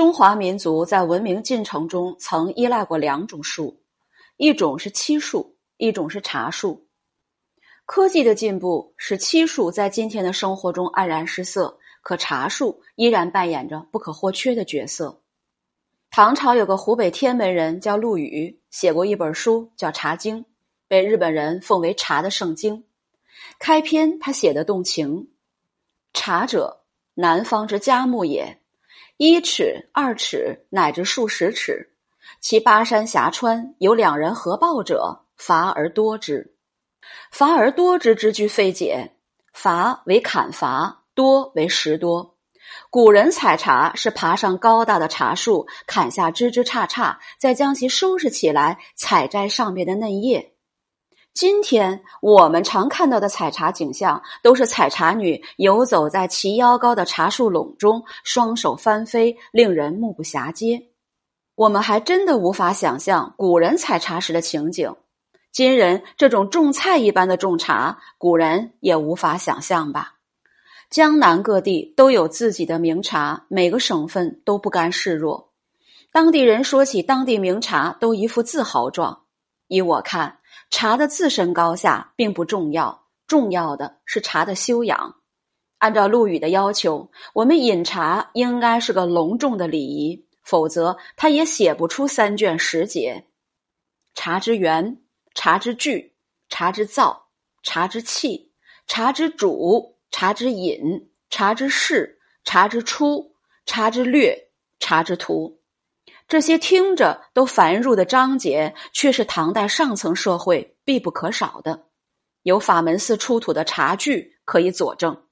中华民族在文明进程中曾依赖过两种树，一种是漆树，一种是茶树。科技的进步使漆树在今天的生活中黯然失色，可茶树依然扮演着不可或缺的角色。唐朝有个湖北天门人叫陆羽，写过一本书叫《茶经》，被日本人奉为茶的圣经。开篇他写的动情：“茶者，南方之佳木也。”一尺、二尺，乃至数十尺，其巴山峡川有两人合抱者，伐而多之。伐而多之之句费解，伐为砍伐，多为拾多。古人采茶是爬上高大的茶树，砍下枝枝杈杈，再将其收拾起来，采摘上面的嫩叶。今天我们常看到的采茶景象，都是采茶女游走在齐腰高的茶树垄中，双手翻飞，令人目不暇接。我们还真的无法想象古人采茶时的情景。今人这种种菜一般的种茶，古人也无法想象吧？江南各地都有自己的名茶，每个省份都不甘示弱。当地人说起当地名茶，都一副自豪状。依我看。茶的自身高下并不重要，重要的是茶的修养。按照陆羽的要求，我们饮茶应该是个隆重的礼仪，否则他也写不出三卷十节。茶之源、茶之具、茶之造、茶之器、茶之主、茶之饮、茶之事、茶之出、茶之略、茶之图。这些听着都繁缛的章节，却是唐代上层社会必不可少的。有法门寺出土的茶具可以佐证。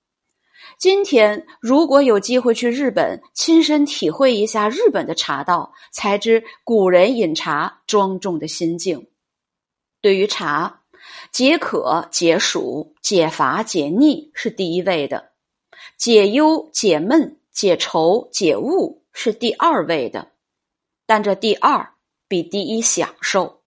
今天如果有机会去日本，亲身体会一下日本的茶道，才知古人饮茶庄重的心境。对于茶，解渴、解暑、解乏、解腻是第一位的；解忧、解闷、解愁、解悟是第二位的。但这第二比第一享受。